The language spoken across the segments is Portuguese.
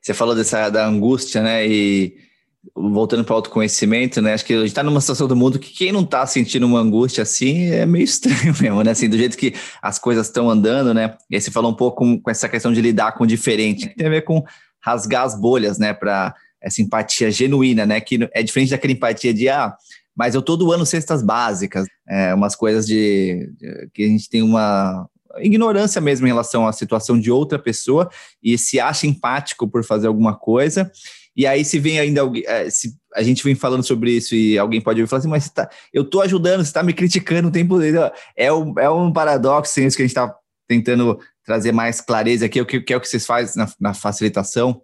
Você falou dessa da angústia, né? E voltando para o autoconhecimento, né? Acho que a gente está numa situação do mundo que quem não está sentindo uma angústia assim é meio estranho mesmo, né? Assim, do jeito que as coisas estão andando, né? E aí você falou um pouco com, com essa questão de lidar com o diferente, que tem a ver com rasgar as bolhas, né? Para essa empatia genuína, né? Que é diferente daquela empatia de ah, mas eu todo ano cestas básicas, é, umas coisas de, de que a gente tem uma ignorância mesmo em relação à situação de outra pessoa e se acha empático por fazer alguma coisa. E aí, se vem ainda alguém, é, se a gente vem falando sobre isso e alguém pode ouvir falar assim, mas tá, eu tô ajudando, você tá me criticando o tempo. É um, é um paradoxo isso que a gente está tentando trazer mais clareza aqui, o que, que é o que vocês fazem na, na facilitação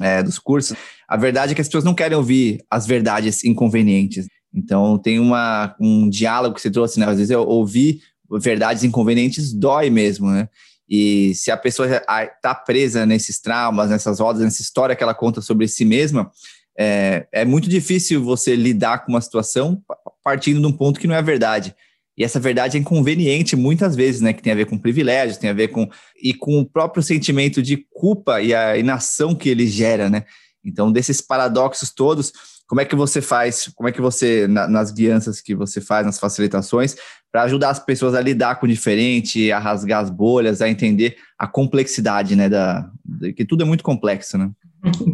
é, dos cursos. A verdade é que as pessoas não querem ouvir as verdades inconvenientes. Então, tem uma, um diálogo que você trouxe, né? Às vezes eu ouvi verdades inconvenientes dói mesmo, né? E se a pessoa está presa nesses traumas, nessas rodas, nessa história que ela conta sobre si mesma, é, é muito difícil você lidar com uma situação partindo de um ponto que não é verdade. E essa verdade é inconveniente muitas vezes, né? Que tem a ver com privilégios, tem a ver com. e com o próprio sentimento de culpa e a inação que ele gera, né? Então, desses paradoxos todos, como é que você faz, como é que você, na, nas guianças que você faz, nas facilitações, para ajudar as pessoas a lidar com o diferente, a rasgar as bolhas, a entender a complexidade, né, da, que tudo é muito complexo, né?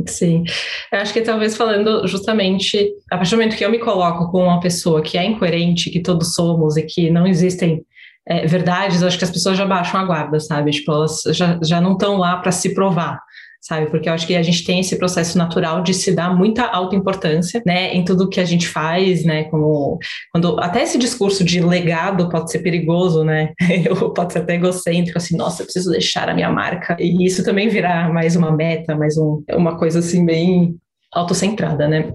Sim, eu acho que talvez falando justamente, a partir do momento que eu me coloco com uma pessoa que é incoerente, que todos somos e que não existem é, verdades, eu acho que as pessoas já baixam a guarda, sabe? Tipo, elas já, já não estão lá para se provar sabe? Porque eu acho que a gente tem esse processo natural de se dar muita autoimportância, né, em tudo que a gente faz, né, como quando até esse discurso de legado pode ser perigoso, né? Eu pode ser até egocêntrico, assim, nossa, eu preciso deixar a minha marca. E isso também virar mais uma meta, mais um, uma coisa assim bem autocentrada, né?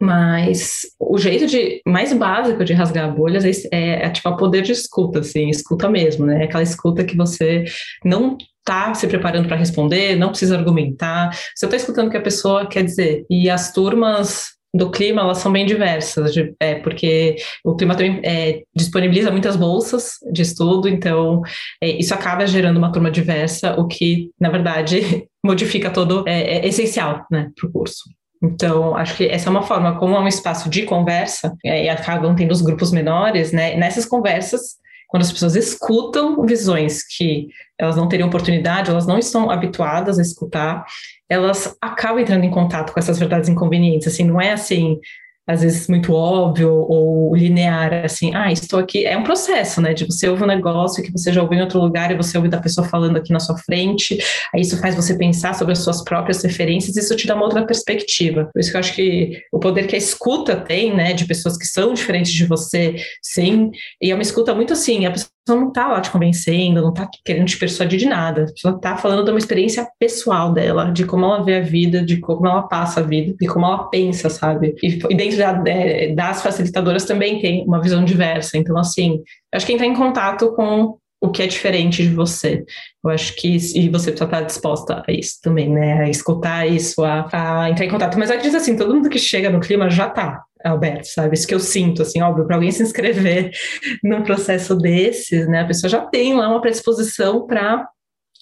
Mas o jeito de mais básico de rasgar bolhas é, é, é tipo a poder de escuta, assim, escuta mesmo, né? Aquela escuta que você não está se preparando para responder, não precisa argumentar, você está escutando o que a pessoa quer dizer. E as turmas do clima, elas são bem diversas, é, porque o clima também é, disponibiliza muitas bolsas de estudo, então é, isso acaba gerando uma turma diversa, o que, na verdade, modifica todo, é, é essencial né, para o curso. Então, acho que essa é uma forma, como é um espaço de conversa, é, e acabam tendo os grupos menores, né? Nessas conversas, quando as pessoas escutam visões que elas não teriam oportunidade, elas não estão habituadas a escutar, elas acabam entrando em contato com essas verdades inconvenientes. Assim, não é assim, às vezes muito óbvio ou linear, assim, ah, estou aqui. É um processo, né? De você ouvir um negócio que você já ouviu em outro lugar e você ouve da pessoa falando aqui na sua frente, aí isso faz você pensar sobre as suas próprias referências, isso te dá uma outra perspectiva. Por isso que eu acho que o poder que a escuta tem, né, de pessoas que são diferentes de você, sim, e é uma escuta muito assim, a pessoa não está lá te convencendo, não está querendo te persuadir de nada. A pessoa está falando de uma experiência pessoal dela, de como ela vê a vida, de como ela passa a vida, de como ela pensa, sabe? E, e dentro da, é, das facilitadoras também tem uma visão diversa. Então, assim, acho que entrar em contato com o que é diferente de você. Eu acho que e você precisa estar disposta a isso também, né? A escutar isso, a, a entrar em contato. Mas eu acredito assim, todo mundo que chega no clima já está Alberto, sabe? Isso que eu sinto, assim, óbvio, para alguém se inscrever num processo desses, né? A pessoa já tem lá uma predisposição para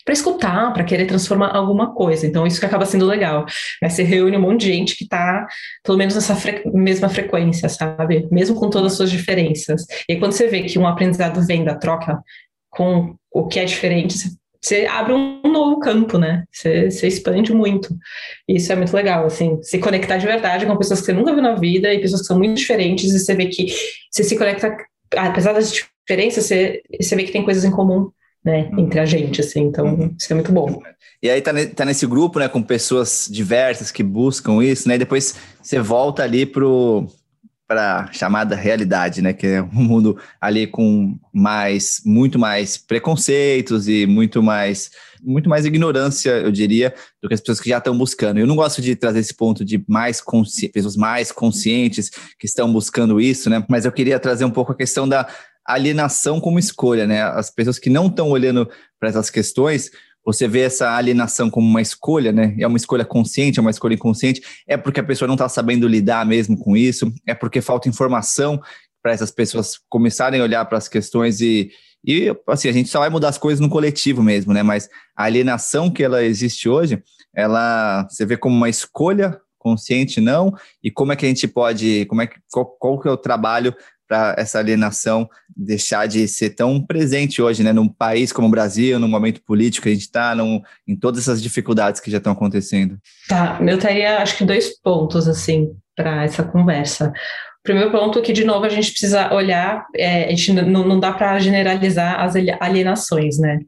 para escutar, para querer transformar alguma coisa. Então, isso que acaba sendo legal. Né? Você reúne um monte de gente que está, pelo menos, nessa fre mesma frequência, sabe? Mesmo com todas as suas diferenças. E aí, quando você vê que um aprendizado vem da troca com o que é diferente, você abre um novo campo, né? Você, você expande muito. Isso é muito legal, assim, se conectar de verdade com pessoas que você nunca viu na vida e pessoas que são muito diferentes, e você vê que você se conecta, apesar das diferenças, você, você vê que tem coisas em comum, né, uhum. entre a gente, assim, então uhum. isso é muito bom. E aí tá, tá nesse grupo, né, com pessoas diversas que buscam isso, né, e depois você volta ali pro para chamada realidade, né? Que é um mundo ali com mais, muito mais preconceitos e muito mais, muito mais ignorância, eu diria, do que as pessoas que já estão buscando. Eu não gosto de trazer esse ponto de mais consci... pessoas mais conscientes que estão buscando isso, né? Mas eu queria trazer um pouco a questão da alienação como escolha, né? As pessoas que não estão olhando para essas questões você vê essa alienação como uma escolha, né? É uma escolha consciente, é uma escolha inconsciente, é porque a pessoa não está sabendo lidar mesmo com isso, é porque falta informação para essas pessoas começarem a olhar para as questões e, e, assim, a gente só vai mudar as coisas no coletivo mesmo, né? Mas a alienação que ela existe hoje ela você vê como uma escolha consciente não? E como é que a gente pode, como é que qual, qual que é o trabalho para essa alienação deixar de ser tão presente hoje, né, num país como o Brasil, no momento político que a gente está, em todas essas dificuldades que já estão acontecendo? Tá, eu teria acho que dois pontos assim para essa conversa. Primeiro ponto é que, de novo, a gente precisa olhar, é, a gente não dá para generalizar as alienações, né?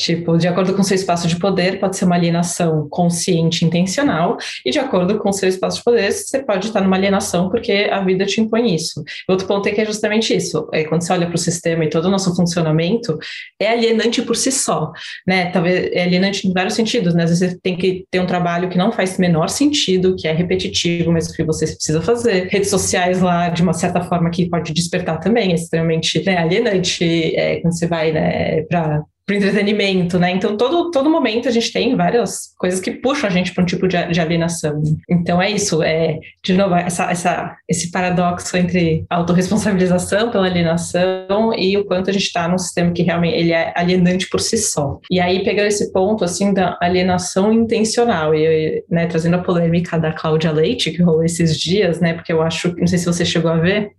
Tipo, de acordo com seu espaço de poder, pode ser uma alienação consciente, intencional, e de acordo com seu espaço de poder, você pode estar numa alienação porque a vida te impõe isso. Outro ponto é que é justamente isso. É, quando você olha para o sistema e todo o nosso funcionamento, é alienante por si só, né? Talvez é alienante em vários sentidos, né? Às vezes você tem que ter um trabalho que não faz menor sentido, que é repetitivo, mas que você precisa fazer. Redes sociais lá, de uma certa forma, que pode despertar também, é extremamente né, alienante, é, quando você vai né, para para entretenimento, né? Então, todo, todo momento a gente tem várias coisas que puxam a gente para um tipo de, de, alienação. Então, é isso, é, de novo, essa, essa, esse paradoxo entre autorresponsabilização pela alienação e o quanto a gente está num sistema que realmente ele é alienante por si só. E aí, pegando esse ponto, assim, da alienação intencional, e né, trazendo a polêmica da Cláudia Leite, que rolou esses dias, né? Porque eu acho, não sei se você chegou a ver,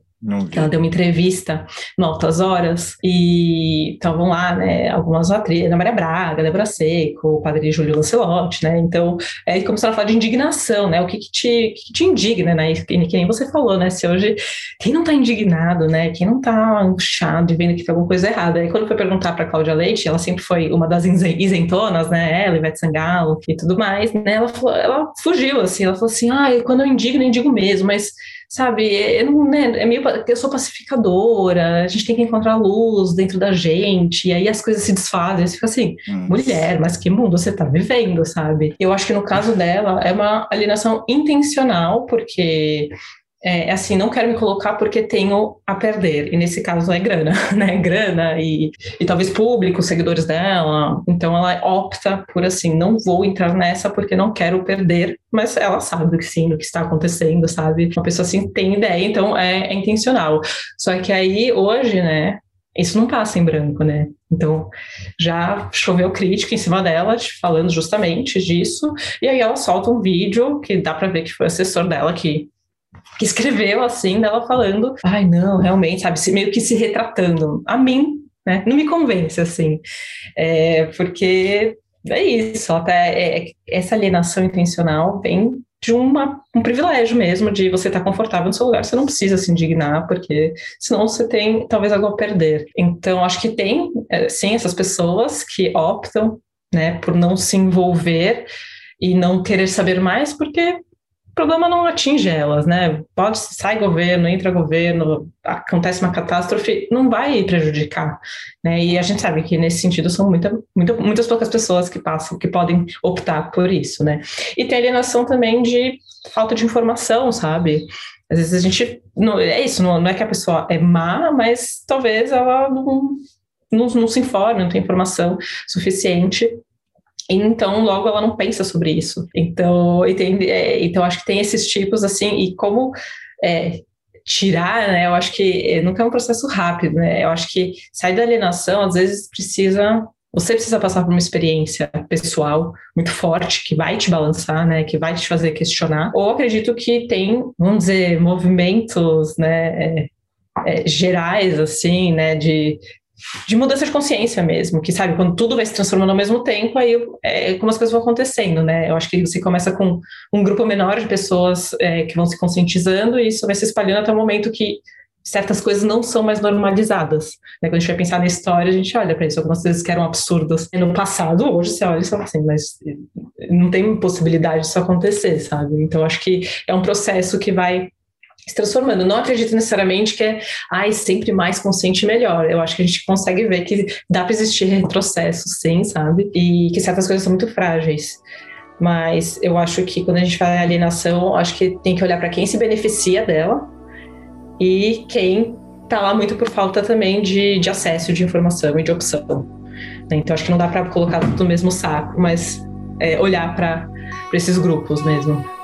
ela deu uma entrevista no Altas Horas e estavam lá, né, algumas atrizes, Ana Maria Braga, Débora Seco, o padre Júlio Lancelotti, né, então, é, começaram a falar de indignação, né, o que que te, que te indigna, né, que, que nem você falou, né, se hoje, quem não tá indignado, né, quem não tá angustiado e vendo que tem alguma coisa errada, aí quando foi perguntar para Cláudia Leite, ela sempre foi uma das isentonas, né, ela, Ivete Sangalo e tudo mais, né, ela, falou, ela fugiu, assim, ela falou assim, ah, quando eu indigno, eu indigo mesmo, mas sabe, eu não, né, é meio, eu sou pacificadora, a gente tem que encontrar luz dentro da gente, e aí as coisas se desfazem, você fica assim, hum. mulher, mas que mundo você tá vivendo, sabe? Eu acho que no caso dela é uma alienação intencional, porque é, é, assim, não quero me colocar porque tenho a perder, e nesse caso é grana, né? Grana e, e talvez público, seguidores dela. Então ela opta por assim, não vou entrar nessa porque não quero perder, mas ela sabe que sim, do que está acontecendo, sabe? Uma pessoa assim tem ideia, então é, é intencional. Só que aí hoje, né? Isso não passa em branco, né? Então, já choveu crítica em cima dela, falando justamente disso, e aí ela solta um vídeo que dá para ver que foi o assessor dela que que escreveu assim, dela falando, ai não, realmente, sabe, meio que se retratando. A mim, né, não me convence assim, é, porque é isso, até é, é, essa alienação intencional vem de uma, um privilégio mesmo, de você estar tá confortável no seu lugar, você não precisa se indignar, porque senão você tem talvez algo a perder. Então, acho que tem, é, sim, essas pessoas que optam, né, por não se envolver e não querer saber mais, porque o problema não atinge elas, né? Pode sai governo, entra governo, acontece uma catástrofe, não vai prejudicar, né? E a gente sabe que nesse sentido são muita, muita, muitas poucas pessoas que passam, que podem optar por isso, né? E tem alienação também de falta de informação, sabe? Às vezes a gente não é isso, não, não é que a pessoa é má, mas talvez ela não, não, não se informe, não tem informação suficiente então, logo ela não pensa sobre isso. Então, é, então acho que tem esses tipos assim, e como é, tirar, né? Eu acho que nunca é um processo rápido, né? Eu acho que sair da alienação, às vezes, precisa. Você precisa passar por uma experiência pessoal muito forte que vai te balançar, né? Que vai te fazer questionar. Ou acredito que tem, vamos dizer, movimentos, né? É, é, gerais, assim, né? De de mudança de consciência mesmo, que sabe, quando tudo vai se transformando ao mesmo tempo, aí é como as coisas vão acontecendo, né? Eu acho que você começa com um grupo menor de pessoas é, que vão se conscientizando e isso vai se espalhando até o momento que certas coisas não são mais normalizadas. Né? Quando a gente vai pensar na história, a gente olha para isso, algumas coisas que eram absurdas no passado, hoje você olha e fala assim, mas não tem possibilidade disso acontecer, sabe? Então acho que é um processo que vai se transformando. Não acredito necessariamente que é ai, sempre mais consciente melhor. Eu acho que a gente consegue ver que dá para existir retrocesso, sim, sabe? E que certas coisas são muito frágeis. Mas eu acho que quando a gente fala em alienação, acho que tem que olhar para quem se beneficia dela e quem está lá muito por falta também de, de acesso, de informação e de opção. Então acho que não dá para colocar tudo no mesmo saco, mas é, olhar para esses grupos mesmo.